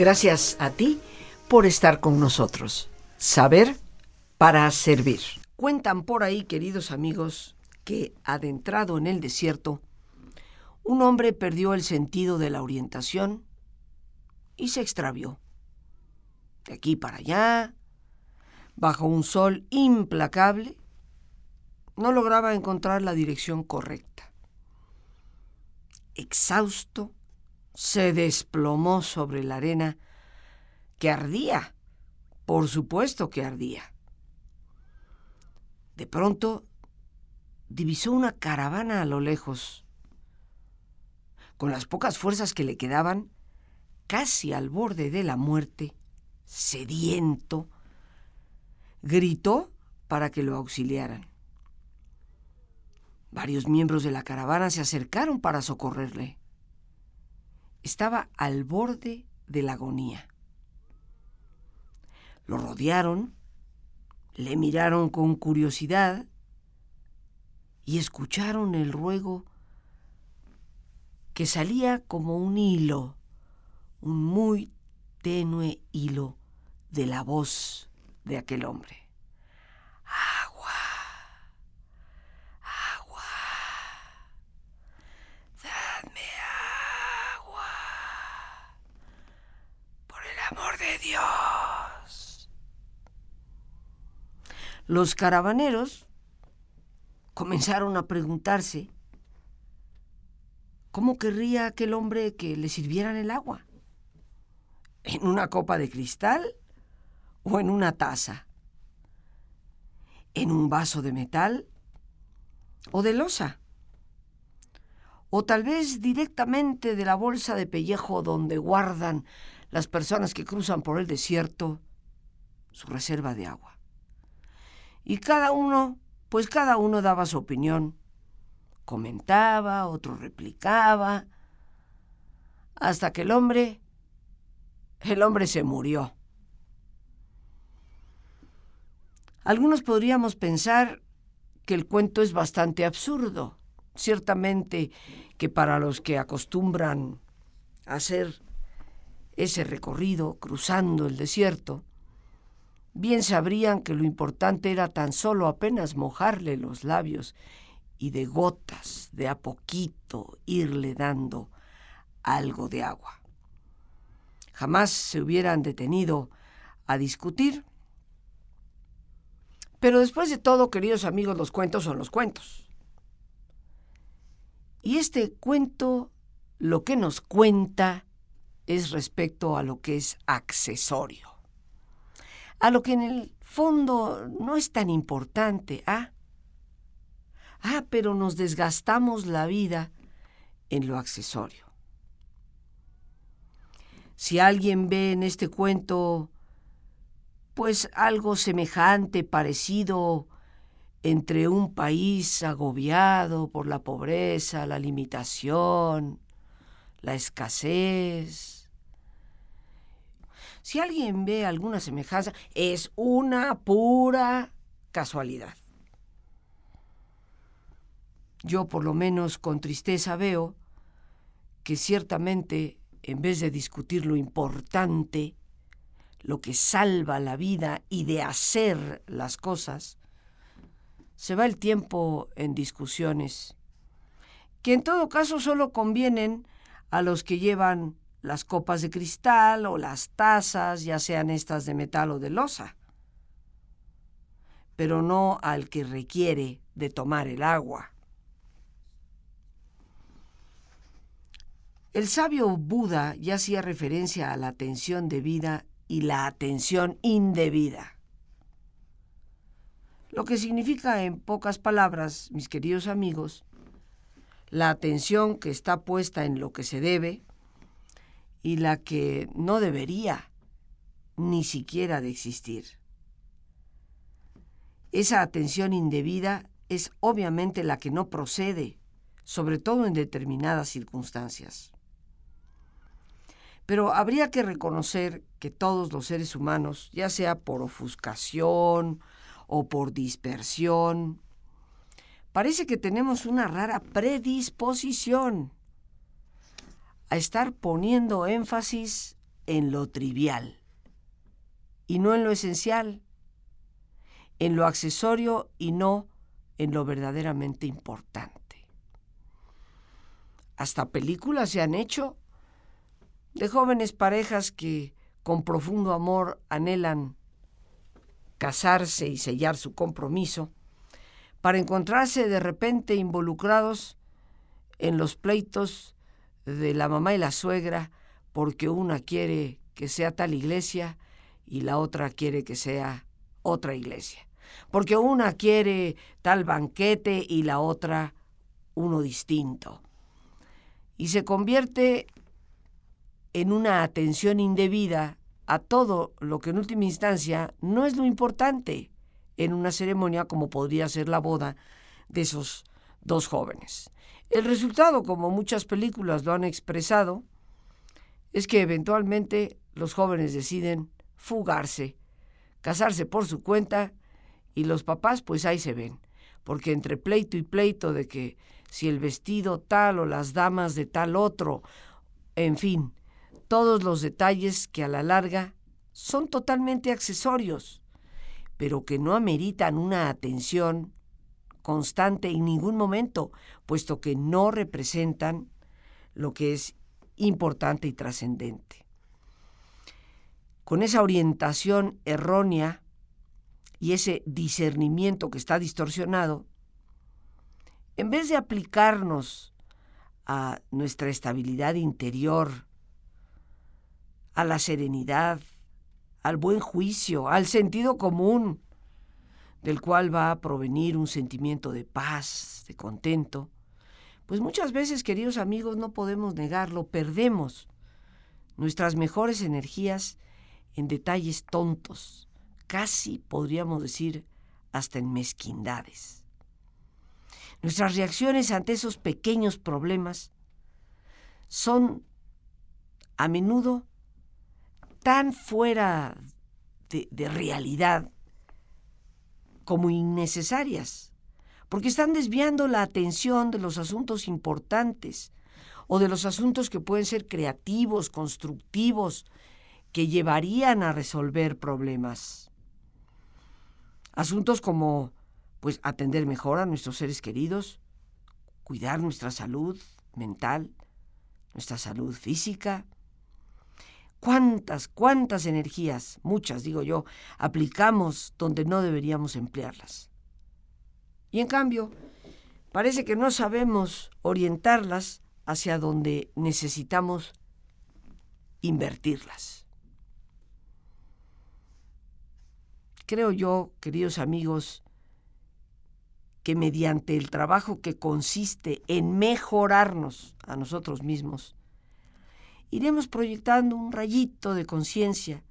Gracias a ti por estar con nosotros. Saber para servir. Cuentan por ahí, queridos amigos, que adentrado en el desierto, un hombre perdió el sentido de la orientación y se extravió. De aquí para allá, bajo un sol implacable, no lograba encontrar la dirección correcta. Exhausto, se desplomó sobre la arena que ardía, por supuesto que ardía. De pronto divisó una caravana a lo lejos. Con las pocas fuerzas que le quedaban, casi al borde de la muerte, sediento, gritó para que lo auxiliaran. Varios miembros de la caravana se acercaron para socorrerle. Estaba al borde de la agonía. Lo rodearon, le miraron con curiosidad y escucharon el ruego que salía como un hilo, un muy tenue hilo de la voz de aquel hombre. Agua, agua, dadme agua, por el amor de Dios. Los caravaneros comenzaron a preguntarse cómo querría aquel hombre que le sirvieran el agua. ¿En una copa de cristal o en una taza? ¿En un vaso de metal o de losa? O tal vez directamente de la bolsa de pellejo donde guardan las personas que cruzan por el desierto su reserva de agua. Y cada uno pues cada uno daba su opinión. Comentaba, otro replicaba, hasta que el hombre, el hombre se murió. Algunos podríamos pensar que el cuento es bastante absurdo. Ciertamente que para los que acostumbran a hacer ese recorrido cruzando el desierto, bien sabrían que lo importante era tan solo apenas mojarle los labios y de gotas, de a poquito, irle dando algo de agua. Jamás se hubieran detenido a discutir. Pero después de todo, queridos amigos, los cuentos son los cuentos. Y este cuento lo que nos cuenta es respecto a lo que es accesorio a lo que en el fondo no es tan importante, ¿ah? Ah, pero nos desgastamos la vida en lo accesorio. Si alguien ve en este cuento, pues algo semejante, parecido, entre un país agobiado por la pobreza, la limitación, la escasez, si alguien ve alguna semejanza, es una pura casualidad. Yo por lo menos con tristeza veo que ciertamente en vez de discutir lo importante, lo que salva la vida y de hacer las cosas, se va el tiempo en discusiones que en todo caso solo convienen a los que llevan las copas de cristal o las tazas, ya sean estas de metal o de losa, pero no al que requiere de tomar el agua. El sabio Buda ya hacía referencia a la atención debida y la atención indebida. Lo que significa en pocas palabras, mis queridos amigos, la atención que está puesta en lo que se debe, y la que no debería ni siquiera de existir. Esa atención indebida es obviamente la que no procede, sobre todo en determinadas circunstancias. Pero habría que reconocer que todos los seres humanos, ya sea por ofuscación o por dispersión, parece que tenemos una rara predisposición a estar poniendo énfasis en lo trivial y no en lo esencial, en lo accesorio y no en lo verdaderamente importante. Hasta películas se han hecho de jóvenes parejas que con profundo amor anhelan casarse y sellar su compromiso, para encontrarse de repente involucrados en los pleitos de la mamá y la suegra, porque una quiere que sea tal iglesia y la otra quiere que sea otra iglesia, porque una quiere tal banquete y la otra uno distinto. Y se convierte en una atención indebida a todo lo que en última instancia no es lo importante en una ceremonia como podría ser la boda de esos dos jóvenes. El resultado, como muchas películas lo han expresado, es que eventualmente los jóvenes deciden fugarse, casarse por su cuenta y los papás pues ahí se ven, porque entre pleito y pleito de que si el vestido tal o las damas de tal otro, en fin, todos los detalles que a la larga son totalmente accesorios, pero que no ameritan una atención constante en ningún momento, puesto que no representan lo que es importante y trascendente. Con esa orientación errónea y ese discernimiento que está distorsionado, en vez de aplicarnos a nuestra estabilidad interior, a la serenidad, al buen juicio, al sentido común, del cual va a provenir un sentimiento de paz, de contento, pues muchas veces, queridos amigos, no podemos negarlo, perdemos nuestras mejores energías en detalles tontos, casi podríamos decir hasta en mezquindades. Nuestras reacciones ante esos pequeños problemas son a menudo tan fuera de, realidad como innecesarias, porque están desviando la atención de los asuntos importantes o de los asuntos que pueden ser creativos, constructivos, que llevarían a resolver problemas. Asuntos como pues atender mejor a nuestros seres queridos, cuidar nuestra salud mental, nuestra salud física, cuántas, cuántas energías, muchas digo yo, aplicamos donde no deberíamos emplearlas. Y en cambio, parece que no sabemos orientarlas hacia donde necesitamos invertirlas. Creo yo, queridos amigos, que mediante el trabajo que consiste en mejorarnos a nosotros mismos, iremos proyectando un rayito de conciencia,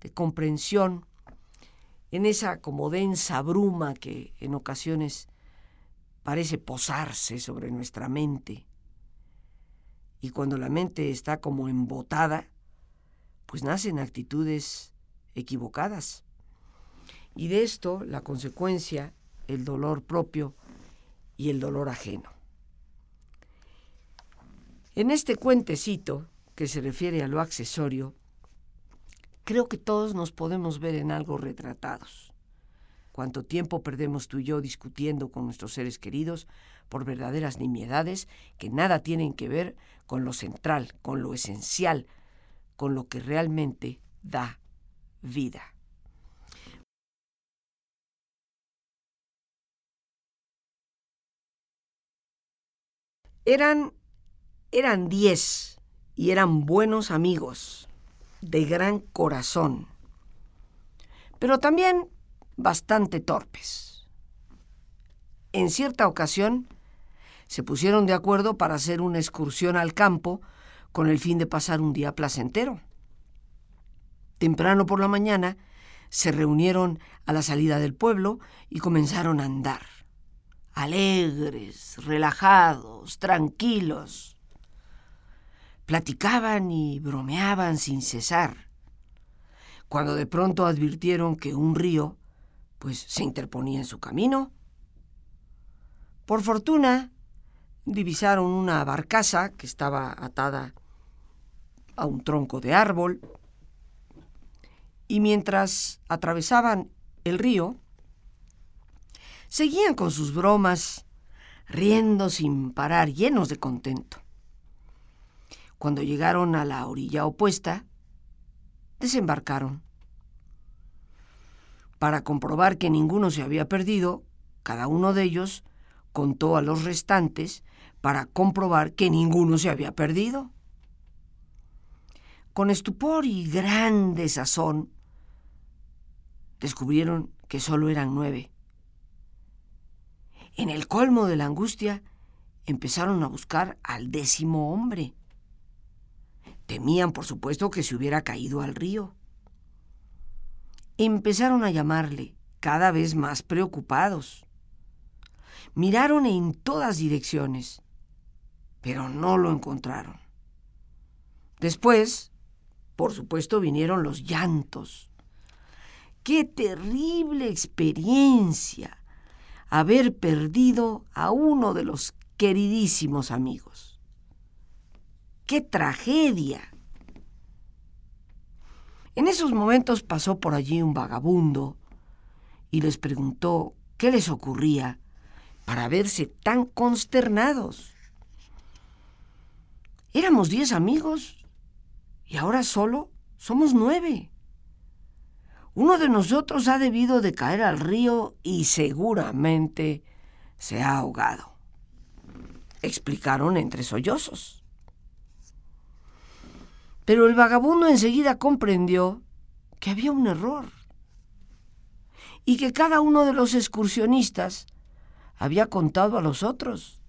de comprensión, en esa como densa bruma que en ocasiones parece posarse sobre nuestra mente. Y cuando la mente está como embotada, pues nacen actitudes equivocadas. Y de esto la consecuencia, el dolor propio y el dolor ajeno. En este cuentecito que se refiere a lo accesorio, creo que todos nos podemos ver en algo retratados. Cuánto tiempo perdemos tú y yo discutiendo con nuestros seres queridos por verdaderas nimiedades que nada tienen que ver con lo central, con lo esencial, con lo que realmente da vida. Eran eran diez y eran buenos amigos, de gran corazón, pero también bastante torpes. En cierta ocasión, se pusieron de acuerdo para hacer una excursión al campo con el fin de pasar un día placentero. Temprano por la mañana, se reunieron a la salida del pueblo y comenzaron a andar, alegres, relajados, tranquilos Platicaban y bromeaban sin cesar, cuando de pronto advirtieron que un río pues se interponía en su camino. Por fortuna, divisaron una barcaza que estaba atada a un tronco de árbol y mientras atravesaban el río, seguían con sus bromas, riendo sin parar, llenos de contento. Cuando llegaron a la orilla opuesta, desembarcaron. Para comprobar que ninguno se había perdido, cada uno de ellos contó a los restantes para comprobar que ninguno se había perdido. Con estupor y gran desazón, descubrieron que solo eran nueve. En el colmo de la angustia, empezaron a buscar al décimo hombre. Temían, por supuesto, que se hubiera caído al río. Empezaron a llamarle, cada vez más preocupados. Miraron en todas direcciones, pero no lo encontraron. Después, por supuesto, vinieron los llantos. Qué terrible experiencia haber perdido a uno de los queridísimos amigos. ¡Qué tragedia! En esos momentos pasó por allí un vagabundo y les preguntó qué les ocurría para verse tan consternados. Éramos diez amigos y ahora solo somos nueve. Uno de nosotros ha debido de caer al río y seguramente se ha ahogado. Explicaron entre sollozos. Pero el vagabundo enseguida comprendió que había un error y que cada uno de los excursionistas había contado a los otros,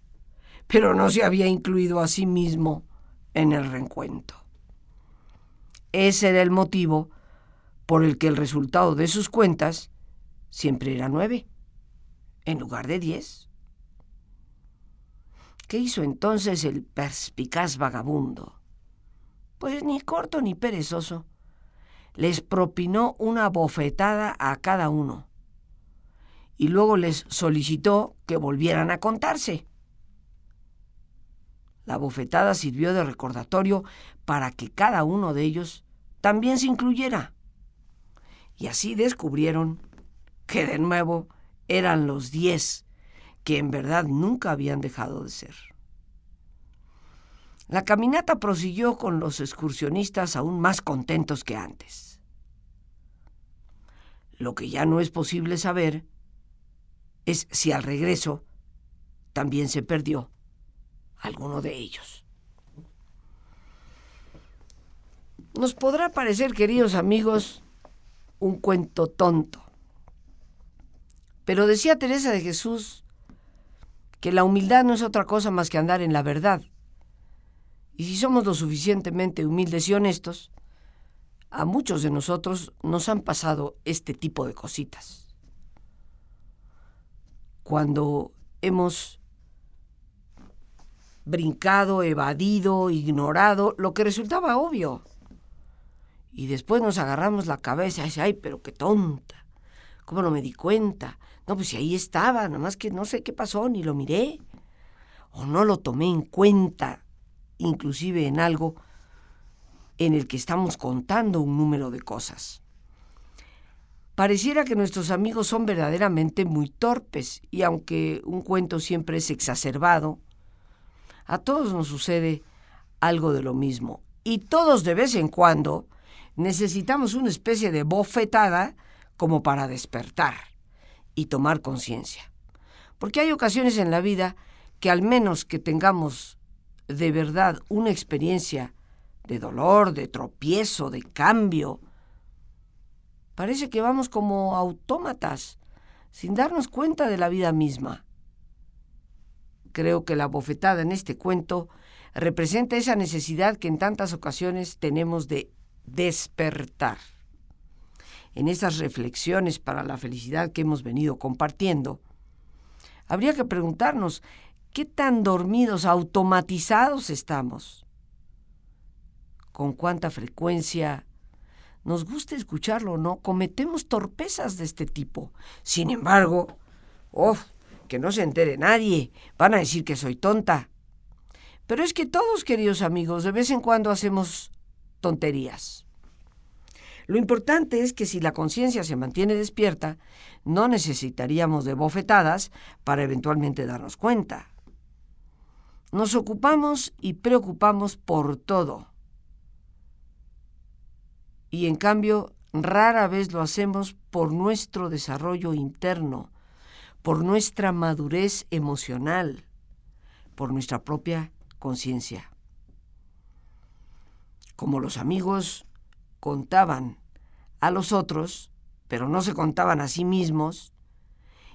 pero no se había incluido a sí mismo en el reencuentro. Ese era el motivo por el que el resultado de sus cuentas siempre era nueve, en lugar de diez. ¿Qué hizo entonces el perspicaz vagabundo? Pues ni corto ni perezoso. Les propinó una bofetada a cada uno y luego les solicitó que volvieran a contarse. La bofetada sirvió de recordatorio para que cada uno de ellos también se incluyera. Y así descubrieron que de nuevo eran los diez que en verdad nunca habían dejado de ser. La caminata prosiguió con los excursionistas aún más contentos que antes. Lo que ya no es posible saber es si al regreso también se perdió alguno de ellos. Nos podrá parecer, queridos amigos, un cuento tonto. Pero decía Teresa de Jesús que la humildad no es otra cosa más que andar en la verdad. Y si somos lo suficientemente humildes y honestos, a muchos de nosotros nos han pasado este tipo de cositas. Cuando hemos brincado, evadido, ignorado lo que resultaba obvio y después nos agarramos la cabeza y dice, ay, pero qué tonta. ¿Cómo no me di cuenta? No, pues si ahí estaba, nada más que no sé qué pasó, ni lo miré. O no lo tomé en cuenta, inclusive en algo en el que estamos contando un número de cosas. Pareciera que nuestros amigos son verdaderamente muy torpes y aunque un cuento siempre es exacerbado, a todos nos sucede algo de lo mismo. Y todos de vez en cuando necesitamos una especie de bofetada como para despertar y tomar conciencia. Porque hay ocasiones en la vida que al menos que tengamos de verdad una experiencia de dolor, de tropiezo, de cambio, parece que vamos como autómatas, sin darnos cuenta de la vida misma. Creo que la bofetada en este cuento representa esa necesidad que en tantas ocasiones tenemos de despertar. En esas reflexiones para la felicidad que hemos venido compartiendo, habría que preguntarnos qué tan dormidos, automatizados estamos. Con cuánta frecuencia, nos gusta escucharlo o no, cometemos torpezas de este tipo. Sin embargo, oh, que no se entere nadie, van a decir que soy tonta. Pero es que todos, queridos amigos, de vez en cuando hacemos tonterías. Lo importante es que si la conciencia se mantiene despierta, no necesitaríamos de bofetadas para eventualmente darnos cuenta. Nos ocupamos y preocupamos por todo. Y en cambio, rara vez lo hacemos por nuestro desarrollo interno, por nuestra madurez emocional, por nuestra propia conciencia. Como los amigos contaban a los otros, pero no se contaban a sí mismos,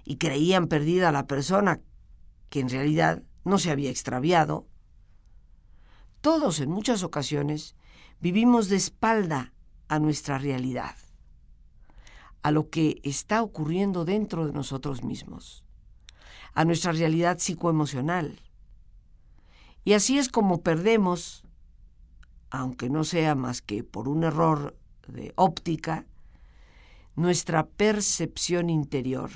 y creían perdida a la persona que en realidad no se había extraviado, todos en muchas ocasiones vivimos de espalda a nuestra realidad, a lo que está ocurriendo dentro de nosotros mismos, a nuestra realidad psicoemocional. Y así es como perdemos, aunque no sea más que por un error de óptica, nuestra percepción interior.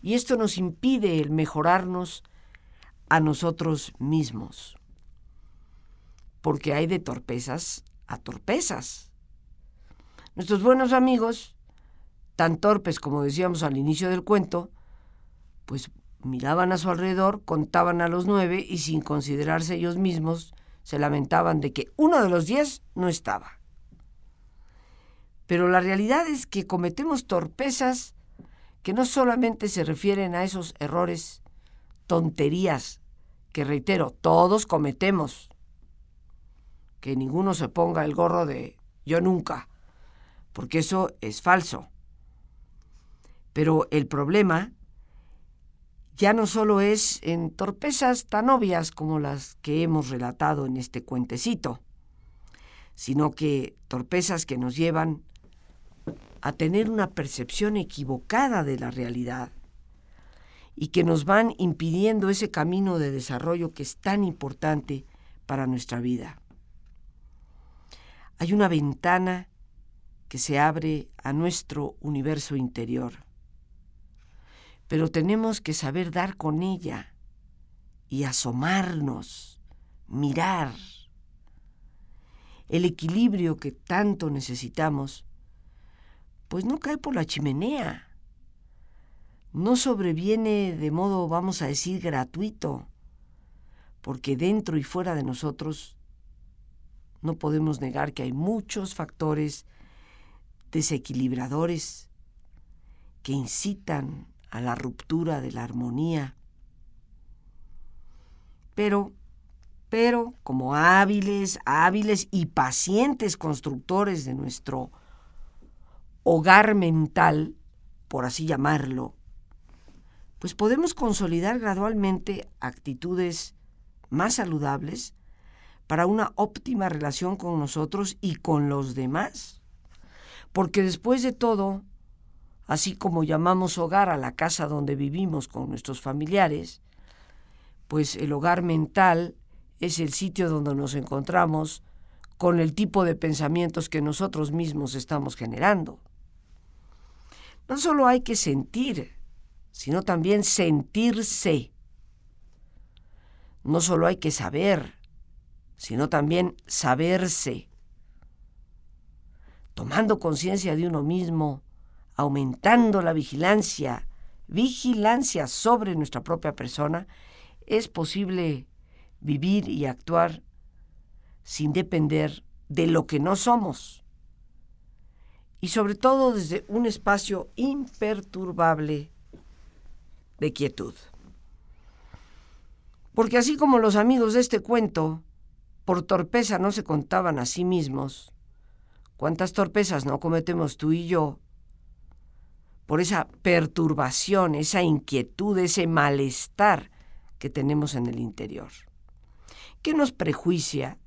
Y esto nos impide el mejorarnos a nosotros mismos. Porque hay de torpezas a torpezas. Nuestros buenos amigos, tan torpes como decíamos al inicio del cuento, pues miraban a su alrededor, contaban a los nueve y sin considerarse ellos mismos, se lamentaban de que uno de los diez no estaba. Pero la realidad es que cometemos torpezas que no solamente se refieren a esos errores tonterías que, reitero, todos cometemos. Que ninguno se ponga el gorro de yo nunca, porque eso es falso. Pero el problema ya no solo es en torpezas tan obvias como las que hemos relatado en este cuentecito, sino que torpezas que nos llevan a tener una percepción equivocada de la realidad y que nos van impidiendo ese camino de desarrollo que es tan importante para nuestra vida. Hay una ventana que se abre a nuestro universo interior, pero tenemos que saber dar con ella y asomarnos, mirar. El equilibrio que tanto necesitamos, pues no cae por la chimenea no sobreviene de modo, vamos a decir, gratuito, porque dentro y fuera de nosotros no podemos negar que hay muchos factores desequilibradores que incitan a la ruptura de la armonía. Pero, pero, como hábiles, hábiles y pacientes constructores de nuestro hogar mental, por así llamarlo, pues podemos consolidar gradualmente actitudes más saludables para una óptima relación con nosotros y con los demás. Porque después de todo, así como llamamos hogar a la casa donde vivimos con nuestros familiares, pues el hogar mental es el sitio donde nos encontramos con el tipo de pensamientos que nosotros mismos estamos generando. No solo hay que sentir sino también sentirse. No solo hay que saber, sino también saberse. Tomando conciencia de uno mismo, aumentando la vigilancia, vigilancia sobre nuestra propia persona, es posible vivir y actuar sin depender de lo que no somos. Y sobre todo desde un espacio imperturbable de quietud. Porque así como los amigos de este cuento, por torpeza no se contaban a sí mismos, ¿cuántas torpezas no cometemos tú y yo? Por esa perturbación, esa inquietud, ese malestar que tenemos en el interior. ¿Qué nos prejuicia?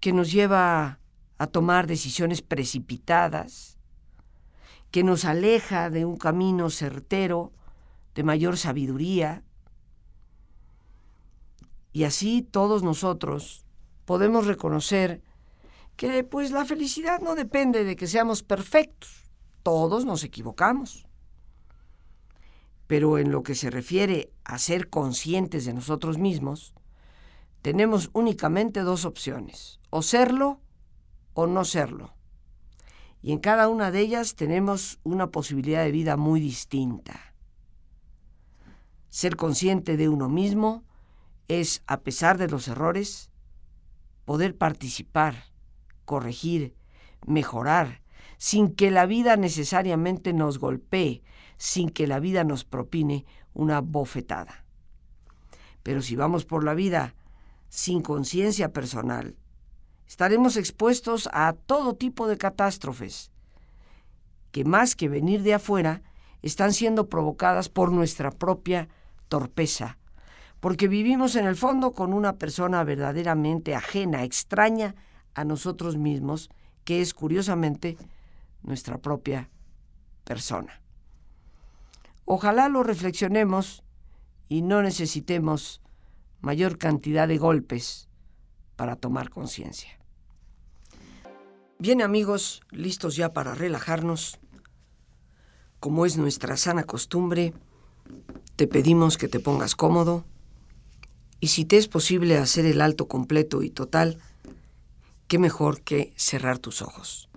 que nos lleva a tomar decisiones precipitadas? que nos aleja de un camino certero de mayor sabiduría. Y así todos nosotros podemos reconocer que pues la felicidad no depende de que seamos perfectos. Todos nos equivocamos. Pero en lo que se refiere a ser conscientes de nosotros mismos, tenemos únicamente dos opciones, o serlo o no serlo. Y en cada una de ellas tenemos una posibilidad de vida muy distinta. Ser consciente de uno mismo es, a pesar de los errores, poder participar, corregir, mejorar, sin que la vida necesariamente nos golpee, sin que la vida nos propine una bofetada. Pero si vamos por la vida sin conciencia personal, estaremos expuestos a todo tipo de catástrofes, que más que venir de afuera, están siendo provocadas por nuestra propia torpeza, porque vivimos en el fondo con una persona verdaderamente ajena, extraña a nosotros mismos, que es curiosamente nuestra propia persona. Ojalá lo reflexionemos y no necesitemos mayor cantidad de golpes para tomar conciencia. Bien amigos, listos ya para relajarnos. Como es nuestra sana costumbre, te pedimos que te pongas cómodo y si te es posible hacer el alto completo y total, qué mejor que cerrar tus ojos.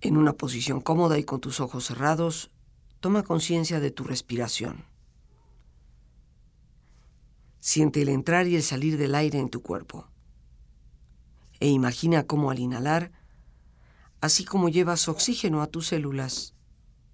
En una posición cómoda y con tus ojos cerrados, toma conciencia de tu respiración. Siente el entrar y el salir del aire en tu cuerpo. E imagina cómo al inhalar, así como llevas oxígeno a tus células,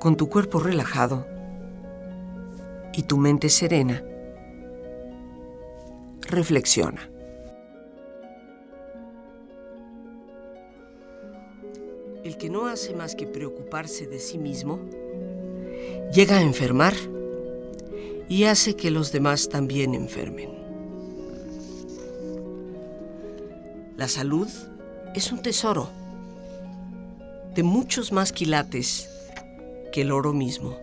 Con tu cuerpo relajado y tu mente serena, reflexiona. El que no hace más que preocuparse de sí mismo, llega a enfermar y hace que los demás también enfermen. La salud es un tesoro de muchos más quilates que el oro mismo.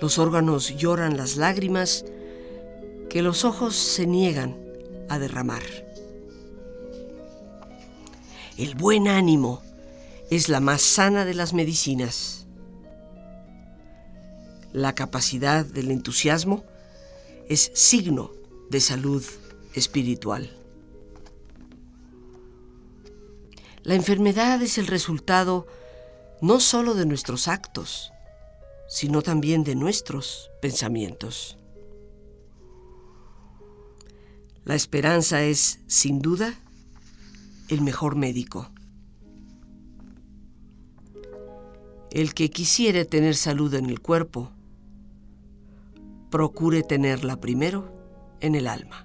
Los órganos lloran las lágrimas que los ojos se niegan a derramar. El buen ánimo es la más sana de las medicinas. La capacidad del entusiasmo es signo de salud espiritual. La enfermedad es el resultado no solo de nuestros actos, sino también de nuestros pensamientos. La esperanza es, sin duda, el mejor médico. El que quisiere tener salud en el cuerpo, procure tenerla primero en el alma.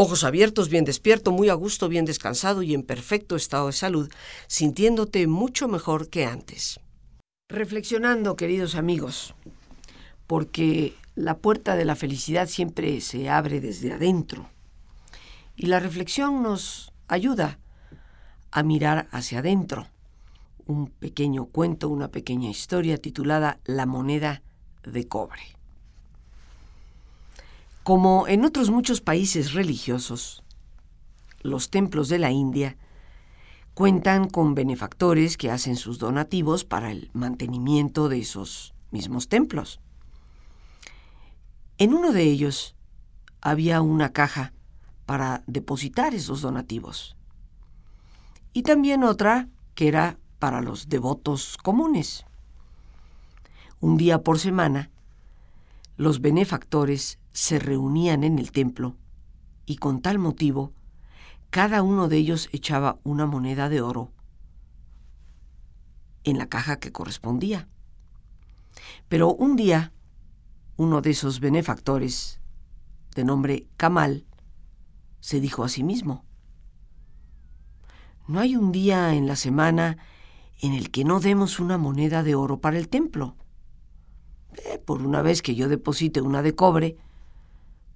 Ojos abiertos, bien despierto, muy a gusto, bien descansado y en perfecto estado de salud, sintiéndote mucho mejor que antes. Reflexionando, queridos amigos, porque la puerta de la felicidad siempre se abre desde adentro. Y la reflexión nos ayuda a mirar hacia adentro. Un pequeño cuento, una pequeña historia titulada La moneda de cobre. Como en otros muchos países religiosos, los templos de la India cuentan con benefactores que hacen sus donativos para el mantenimiento de esos mismos templos. En uno de ellos había una caja para depositar esos donativos y también otra que era para los devotos comunes. Un día por semana, los benefactores se reunían en el templo y con tal motivo cada uno de ellos echaba una moneda de oro en la caja que correspondía. Pero un día, uno de esos benefactores, de nombre Kamal, se dijo a sí mismo, no hay un día en la semana en el que no demos una moneda de oro para el templo. Por una vez que yo deposite una de cobre,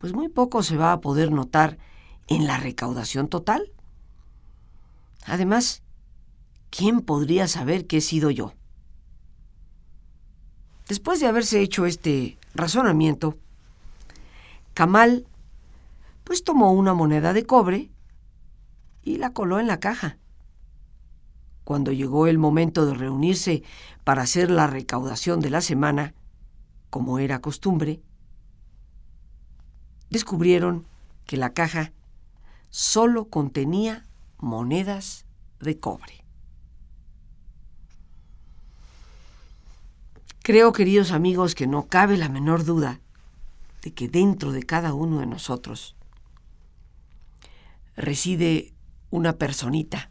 pues muy poco se va a poder notar en la recaudación total. Además, ¿quién podría saber que he sido yo? Después de haberse hecho este razonamiento, Kamal pues tomó una moneda de cobre y la coló en la caja. Cuando llegó el momento de reunirse para hacer la recaudación de la semana, como era costumbre, descubrieron que la caja solo contenía monedas de cobre. Creo, queridos amigos, que no cabe la menor duda de que dentro de cada uno de nosotros reside una personita,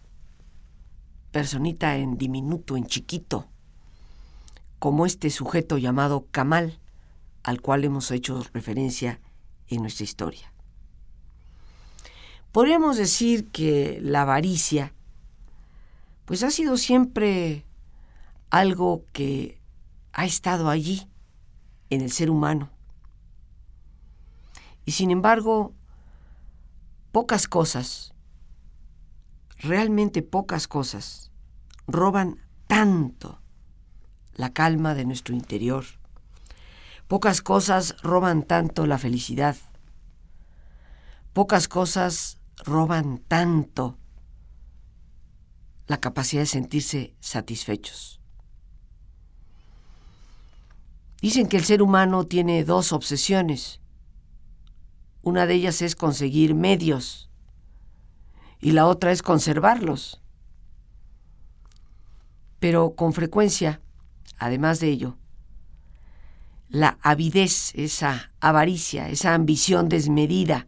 personita en diminuto, en chiquito, como este sujeto llamado Kamal, al cual hemos hecho referencia en nuestra historia. Podríamos decir que la avaricia, pues ha sido siempre algo que ha estado allí en el ser humano. Y sin embargo, pocas cosas, realmente pocas cosas, roban tanto la calma de nuestro interior. Pocas cosas roban tanto la felicidad. Pocas cosas roban tanto la capacidad de sentirse satisfechos. Dicen que el ser humano tiene dos obsesiones. Una de ellas es conseguir medios y la otra es conservarlos. Pero con frecuencia, además de ello, la avidez, esa avaricia, esa ambición desmedida,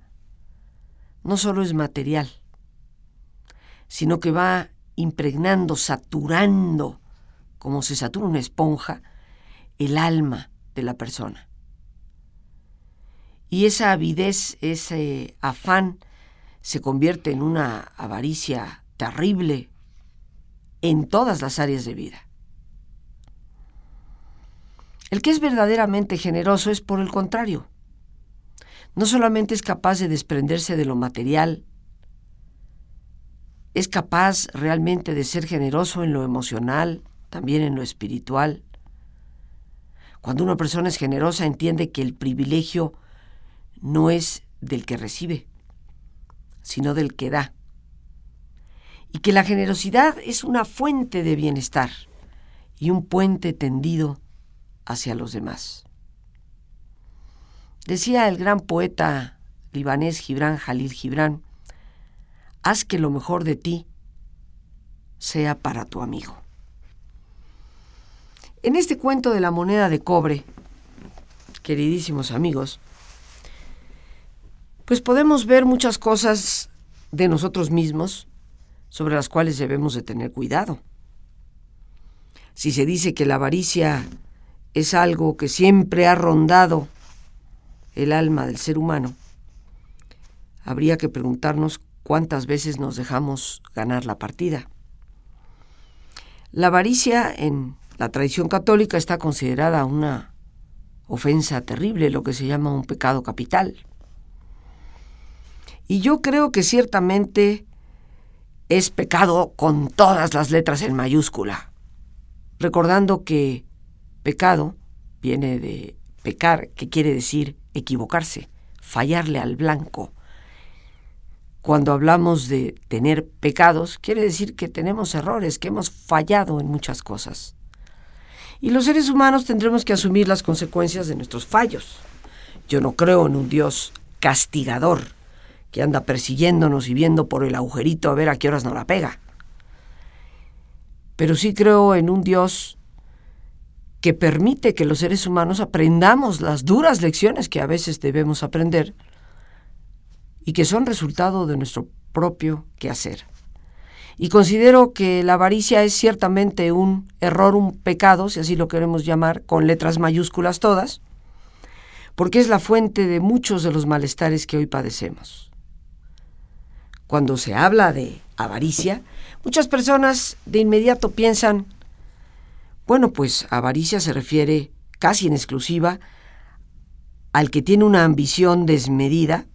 no solo es material, sino que va impregnando, saturando, como se satura una esponja, el alma de la persona. Y esa avidez, ese afán, se convierte en una avaricia terrible en todas las áreas de vida. El que es verdaderamente generoso es por el contrario. No solamente es capaz de desprenderse de lo material, es capaz realmente de ser generoso en lo emocional, también en lo espiritual, cuando una persona es generosa entiende que el privilegio no es del que recibe, sino del que da. Y que la generosidad es una fuente de bienestar y un puente tendido hacia los demás. Decía el gran poeta libanés Gibran Jalil Gibran, haz que lo mejor de ti sea para tu amigo. En este cuento de la moneda de cobre, queridísimos amigos, pues podemos ver muchas cosas de nosotros mismos sobre las cuales debemos de tener cuidado. Si se dice que la avaricia es algo que siempre ha rondado el alma del ser humano, habría que preguntarnos cuántas veces nos dejamos ganar la partida. La avaricia en la tradición católica está considerada una ofensa terrible, lo que se llama un pecado capital. Y yo creo que ciertamente es pecado con todas las letras en mayúscula, recordando que pecado viene de pecar, que quiere decir equivocarse, fallarle al blanco. Cuando hablamos de tener pecados, quiere decir que tenemos errores, que hemos fallado en muchas cosas. Y los seres humanos tendremos que asumir las consecuencias de nuestros fallos. Yo no creo en un Dios castigador que anda persiguiéndonos y viendo por el agujerito a ver a qué horas nos la pega. Pero sí creo en un Dios que permite que los seres humanos aprendamos las duras lecciones que a veces debemos aprender y que son resultado de nuestro propio quehacer. Y considero que la avaricia es ciertamente un error, un pecado, si así lo queremos llamar, con letras mayúsculas todas, porque es la fuente de muchos de los malestares que hoy padecemos. Cuando se habla de avaricia, muchas personas de inmediato piensan, bueno, pues avaricia se refiere casi en exclusiva al que tiene una ambición desmedida,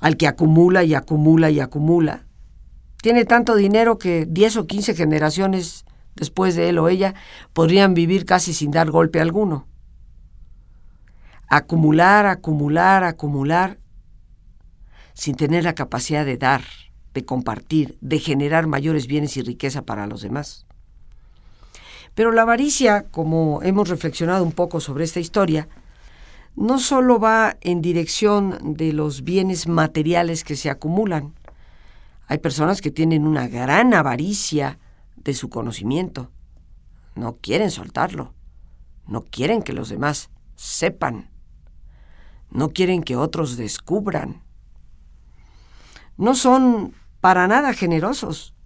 al que acumula y acumula y acumula, tiene tanto dinero que 10 o 15 generaciones después de él o ella podrían vivir casi sin dar golpe alguno. Acumular, acumular, acumular, sin tener la capacidad de dar, de compartir, de generar mayores bienes y riqueza para los demás. Pero la avaricia, como hemos reflexionado un poco sobre esta historia, no solo va en dirección de los bienes materiales que se acumulan, hay personas que tienen una gran avaricia de su conocimiento. No quieren soltarlo. No quieren que los demás sepan. No quieren que otros descubran. No son para nada generosos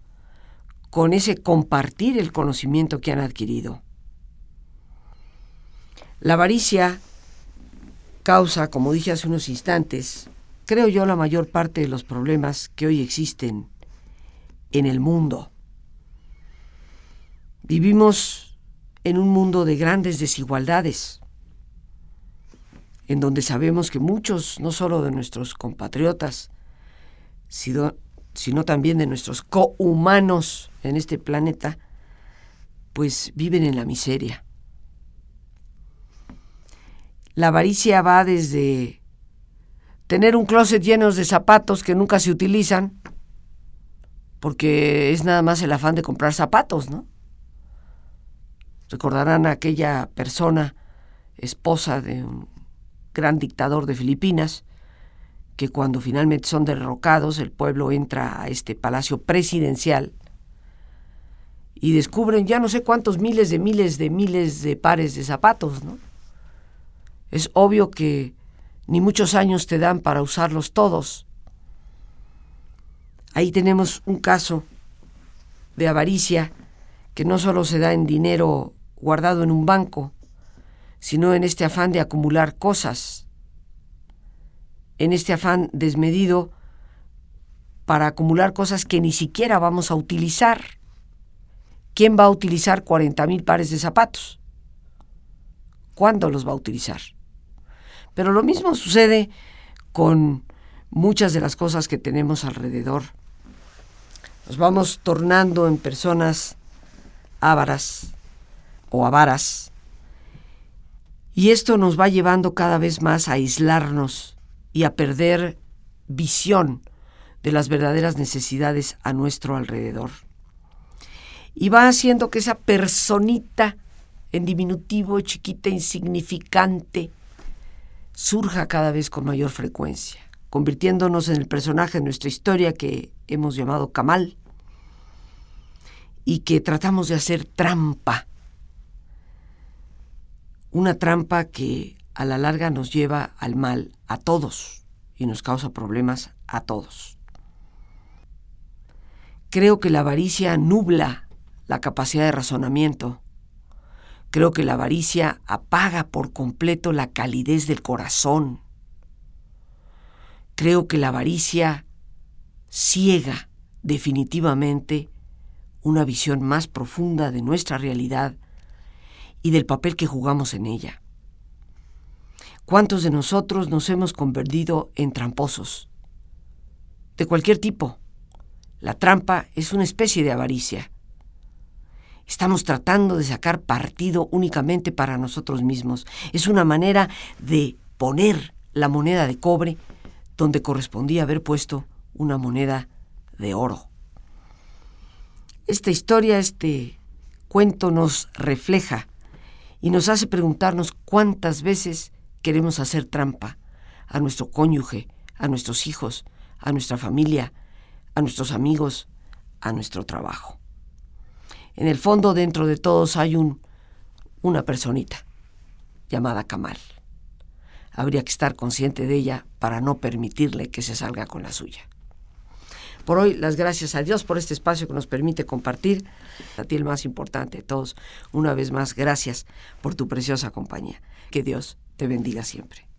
con ese compartir el conocimiento que han adquirido. La avaricia causa, como dije hace unos instantes, creo yo, la mayor parte de los problemas que hoy existen en el mundo. Vivimos en un mundo de grandes desigualdades, en donde sabemos que muchos, no solo de nuestros compatriotas, sino, sino también de nuestros cohumanos en este planeta, pues viven en la miseria. La avaricia va desde tener un closet lleno de zapatos que nunca se utilizan, porque es nada más el afán de comprar zapatos, ¿no? Recordarán a aquella persona, esposa de un gran dictador de Filipinas, que cuando finalmente son derrocados, el pueblo entra a este palacio presidencial y descubren ya no sé cuántos miles de miles de miles de pares de zapatos, ¿no? Es obvio que ni muchos años te dan para usarlos todos. Ahí tenemos un caso de avaricia que no solo se da en dinero guardado en un banco, sino en este afán de acumular cosas, en este afán desmedido para acumular cosas que ni siquiera vamos a utilizar. ¿Quién va a utilizar 40 mil pares de zapatos? ¿Cuándo los va a utilizar? Pero lo mismo sucede con muchas de las cosas que tenemos alrededor. Nos vamos tornando en personas ávaras o avaras. Y esto nos va llevando cada vez más a aislarnos y a perder visión de las verdaderas necesidades a nuestro alrededor. Y va haciendo que esa personita en diminutivo, chiquita, insignificante, surja cada vez con mayor frecuencia, convirtiéndonos en el personaje de nuestra historia que hemos llamado Kamal y que tratamos de hacer trampa. Una trampa que a la larga nos lleva al mal a todos y nos causa problemas a todos. Creo que la avaricia nubla la capacidad de razonamiento Creo que la avaricia apaga por completo la calidez del corazón. Creo que la avaricia ciega definitivamente una visión más profunda de nuestra realidad y del papel que jugamos en ella. ¿Cuántos de nosotros nos hemos convertido en tramposos? De cualquier tipo. La trampa es una especie de avaricia. Estamos tratando de sacar partido únicamente para nosotros mismos. Es una manera de poner la moneda de cobre donde correspondía haber puesto una moneda de oro. Esta historia, este cuento nos refleja y nos hace preguntarnos cuántas veces queremos hacer trampa a nuestro cónyuge, a nuestros hijos, a nuestra familia, a nuestros amigos, a nuestro trabajo en el fondo dentro de todos hay un, una personita llamada Kamal. Habría que estar consciente de ella para no permitirle que se salga con la suya. Por hoy, las gracias a Dios por este espacio que nos permite compartir. A ti el más importante de todos, una vez más, gracias por tu preciosa compañía. Que Dios te bendiga siempre.